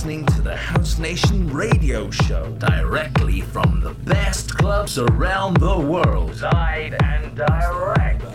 listening to the House Nation radio show directly from the best clubs around the world, live and direct.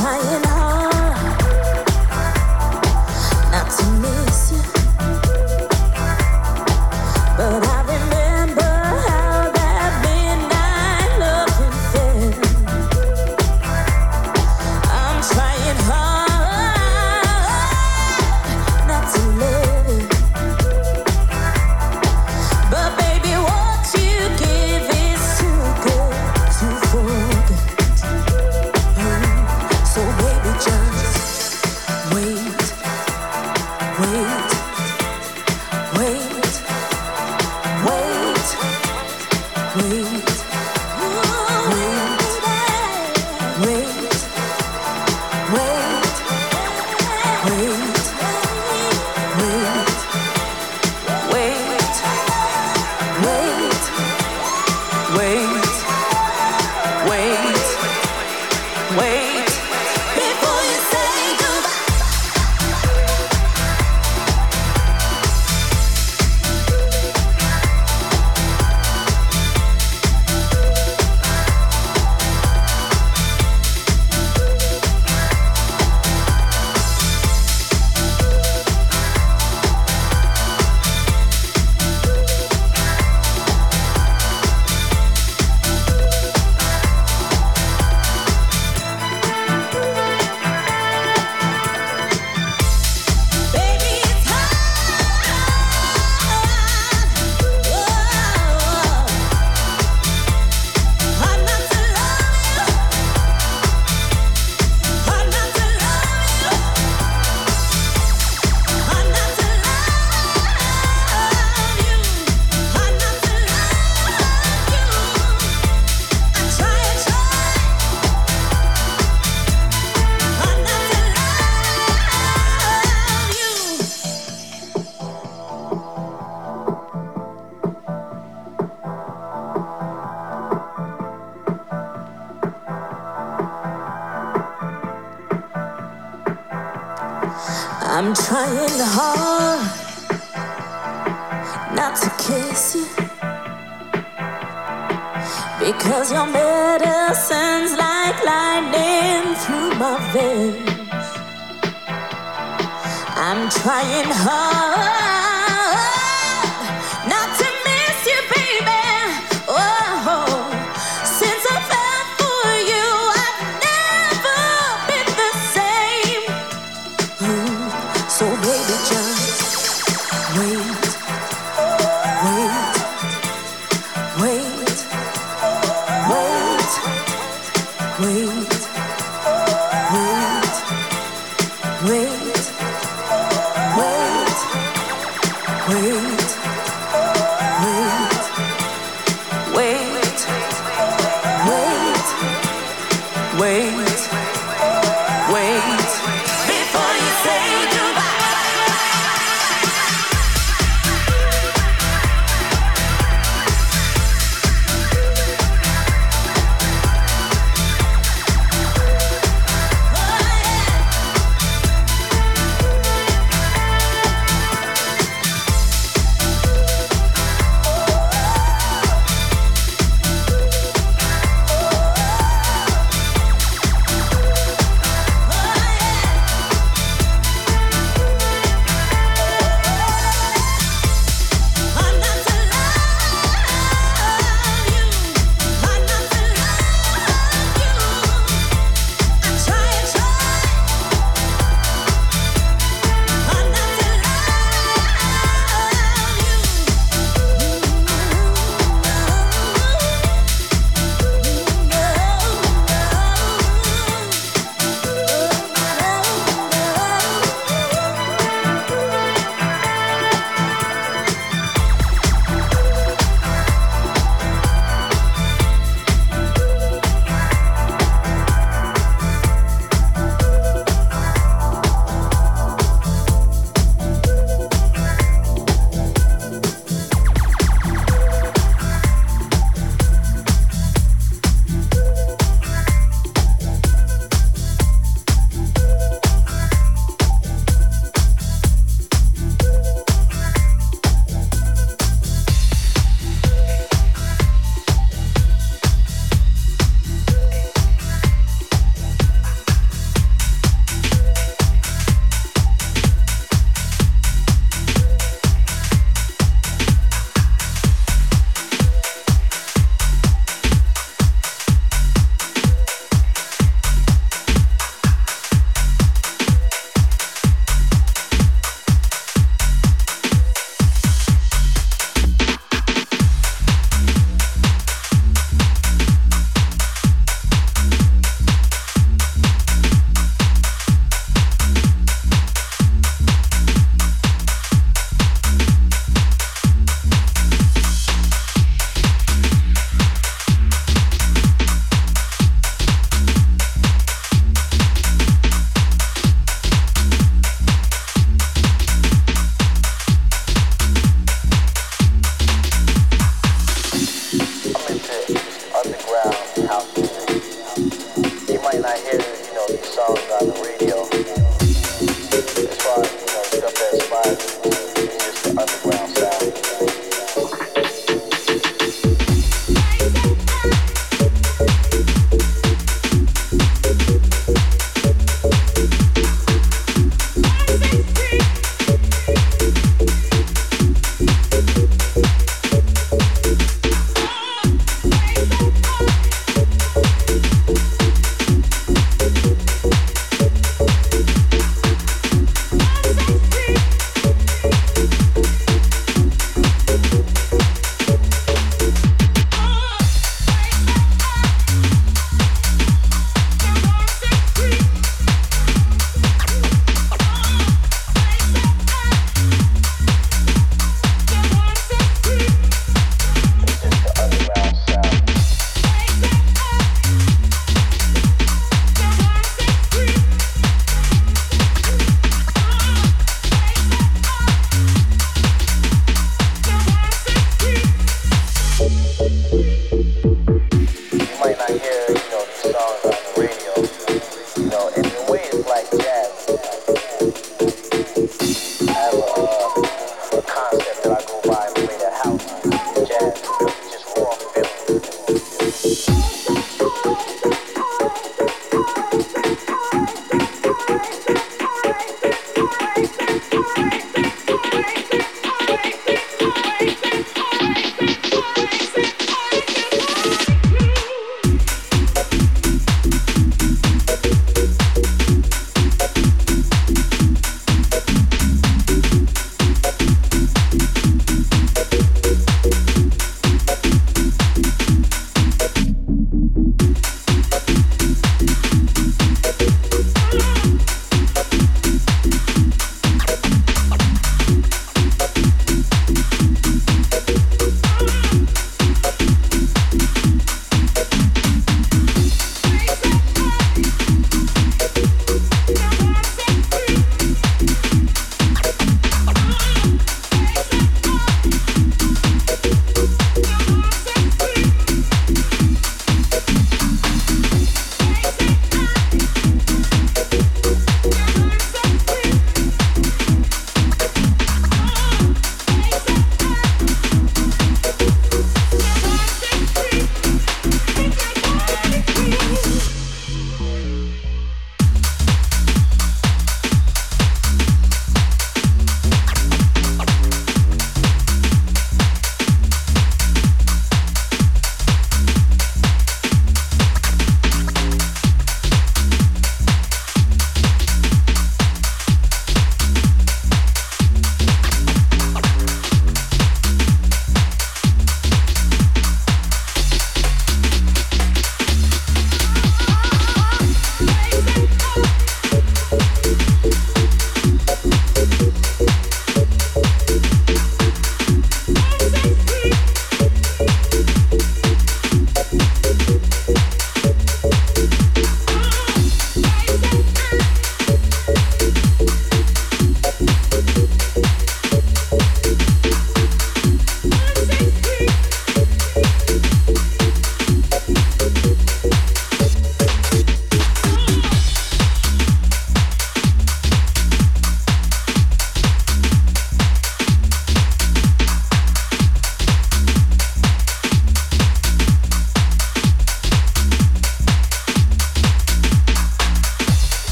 high